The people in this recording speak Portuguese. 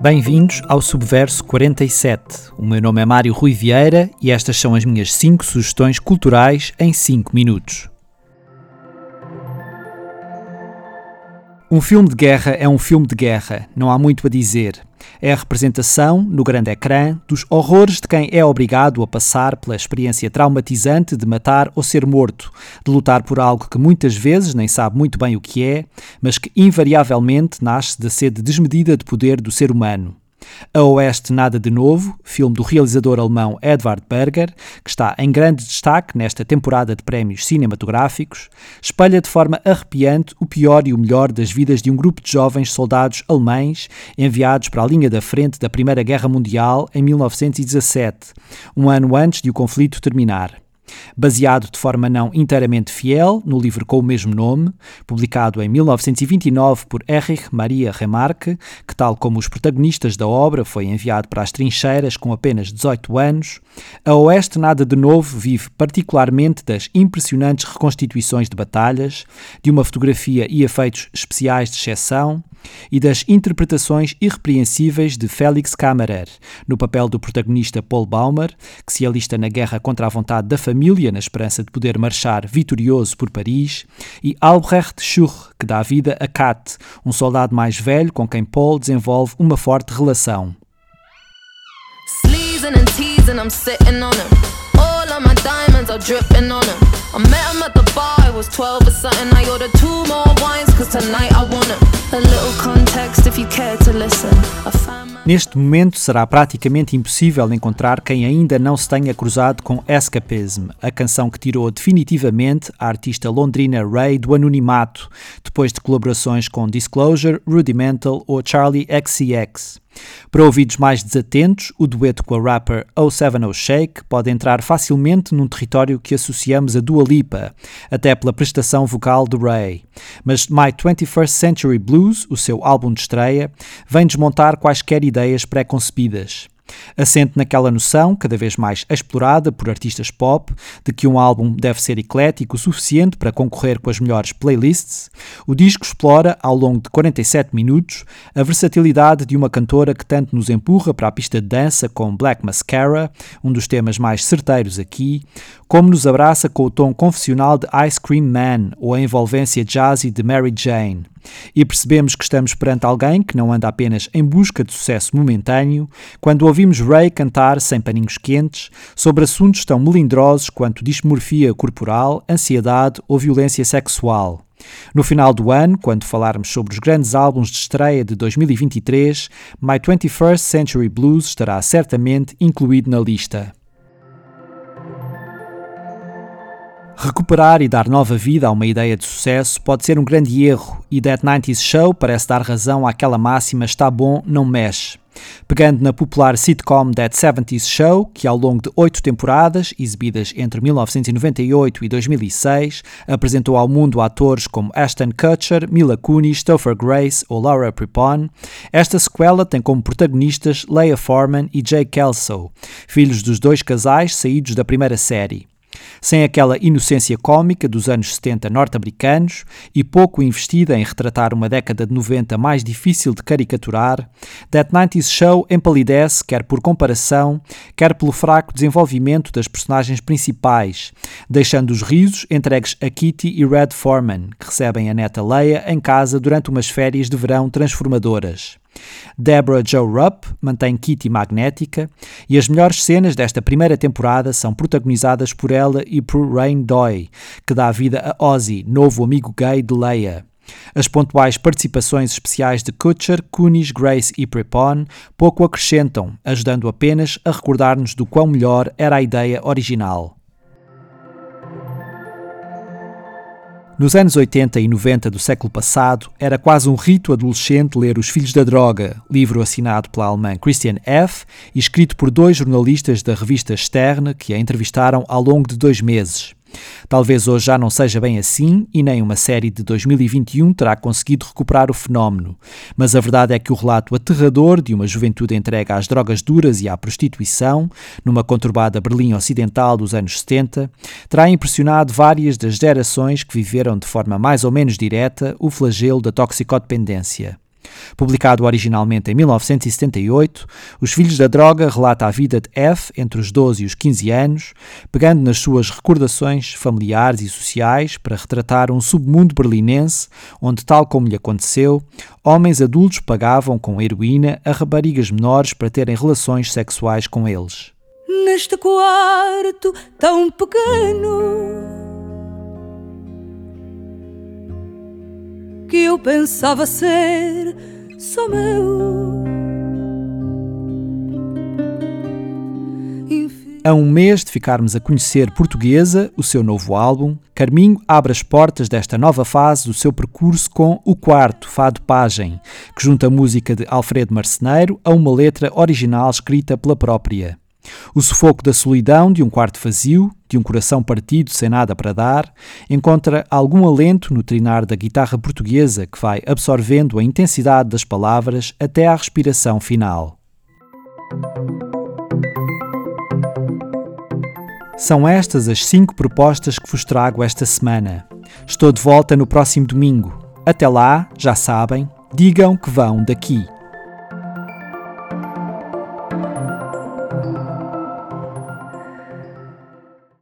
Bem-vindos ao Subverso 47. O meu nome é Mário Rui Vieira e estas são as minhas 5 sugestões culturais em 5 minutos. Um filme de guerra é um filme de guerra, não há muito a dizer. É a representação, no grande ecrã, dos horrores de quem é obrigado a passar pela experiência traumatizante de matar ou ser morto, de lutar por algo que muitas vezes nem sabe muito bem o que é, mas que invariavelmente nasce da sede desmedida de poder do ser humano. A Oeste Nada de Novo, filme do realizador alemão Edvard Berger, que está em grande destaque nesta temporada de prémios cinematográficos, espelha de forma arrepiante o pior e o melhor das vidas de um grupo de jovens soldados alemães enviados para a linha da frente da Primeira Guerra Mundial em 1917, um ano antes de o conflito terminar baseado de forma não inteiramente fiel no livro com o mesmo nome, publicado em 1929 por Erich Maria Remarque, que, tal como os protagonistas da obra, foi enviado para as trincheiras com apenas 18 anos, a Oeste Nada de Novo vive particularmente das impressionantes reconstituições de batalhas, de uma fotografia e efeitos especiais de exceção, e das interpretações irrepreensíveis de Félix Kammerer, no papel do protagonista Paul Baumer, que se alista na guerra contra a vontade da família na esperança de poder marchar vitorioso por Paris, e Albrecht Schur, que dá vida a Kat, um soldado mais velho com quem Paul desenvolve uma forte relação. All of my diamonds are dripping on him. I met him at the bar, I was 12 or something. I ordered two more wines, cause tonight I want him. A little context if you care to listen. Neste momento será praticamente impossível encontrar quem ainda não se tenha cruzado com Escapism, a canção que tirou definitivamente a artista londrina Ray do anonimato, depois de colaborações com Disclosure, Rudimental ou Charlie XCX. Para ouvidos mais desatentos, o dueto com a rapper 070 Shake pode entrar facilmente num território que associamos a Dua Lipa, até pela prestação vocal de Ray. Mas My 21st Century Blues, o seu álbum de estreia, vem desmontar quaisquer ideias pré-concebidas. Assente naquela noção, cada vez mais explorada por artistas pop, de que um álbum deve ser eclético o suficiente para concorrer com as melhores playlists, o disco explora, ao longo de 47 minutos, a versatilidade de uma cantora que tanto nos empurra para a pista de dança com Black Mascara, um dos temas mais certeiros aqui, como nos abraça com o tom confessional de Ice Cream Man ou a envolvência jazzy de Mary Jane. E percebemos que estamos perante alguém que não anda apenas em busca de sucesso momentâneo quando ouvimos Ray cantar sem paninhos quentes sobre assuntos tão melindrosos quanto dismorfia corporal, ansiedade ou violência sexual. No final do ano, quando falarmos sobre os grandes álbuns de estreia de 2023, My 21st Century Blues estará certamente incluído na lista. Recuperar e dar nova vida a uma ideia de sucesso pode ser um grande erro, e That 90s Show parece dar razão àquela máxima está bom, não mexe. Pegando na popular sitcom That 70s Show, que ao longo de oito temporadas, exibidas entre 1998 e 2006, apresentou ao mundo atores como Ashton Kutcher, Mila Kunis, Topher Grace ou Laura Prepon, esta sequela tem como protagonistas Leia Foreman e Jay Kelso, filhos dos dois casais saídos da primeira série. Sem aquela inocência cômica dos anos 70 norte-americanos e pouco investida em retratar uma década de 90 mais difícil de caricaturar, That 90s Show empalidece quer por comparação, quer pelo fraco desenvolvimento das personagens principais, deixando os risos entregues a Kitty e Red Foreman, que recebem a neta Leia em casa durante umas férias de verão transformadoras. Deborah Joe Rupp mantém Kitty magnética e as melhores cenas desta primeira temporada são protagonizadas por ela e por Rain Doy, que dá vida a Ozzy, novo amigo gay de Leia. As pontuais participações especiais de Kutcher, Kunis, Grace e Prepon pouco acrescentam, ajudando apenas a recordar-nos do quão melhor era a ideia original. Nos anos 80 e 90 do século passado, era quase um rito adolescente ler Os Filhos da Droga, livro assinado pela alemã Christian F. e escrito por dois jornalistas da revista Stern que a entrevistaram ao longo de dois meses. Talvez hoje já não seja bem assim e nem uma série de 2021 terá conseguido recuperar o fenómeno, mas a verdade é que o relato aterrador de uma juventude entregue às drogas duras e à prostituição, numa conturbada Berlim Ocidental dos anos 70, terá impressionado várias das gerações que viveram de forma mais ou menos direta o flagelo da toxicodependência. Publicado originalmente em 1978, Os Filhos da Droga relata a vida de F entre os 12 e os 15 anos, pegando nas suas recordações familiares e sociais para retratar um submundo berlinense onde, tal como lhe aconteceu, homens adultos pagavam com heroína a raparigas menores para terem relações sexuais com eles. Neste quarto tão pequeno que eu pensava ser só meu. A um mês de ficarmos a conhecer Portuguesa, o seu novo álbum, Carminho abre as portas desta nova fase do seu percurso com O Quarto, Fado Pagem, que junta a música de Alfredo Marceneiro a uma letra original escrita pela própria. O sufoco da solidão de um quarto vazio, de um coração partido sem nada para dar, encontra algum alento no trinar da guitarra portuguesa que vai absorvendo a intensidade das palavras até à respiração final. São estas as cinco propostas que vos trago esta semana. Estou de volta no próximo domingo. Até lá, já sabem, digam que vão daqui.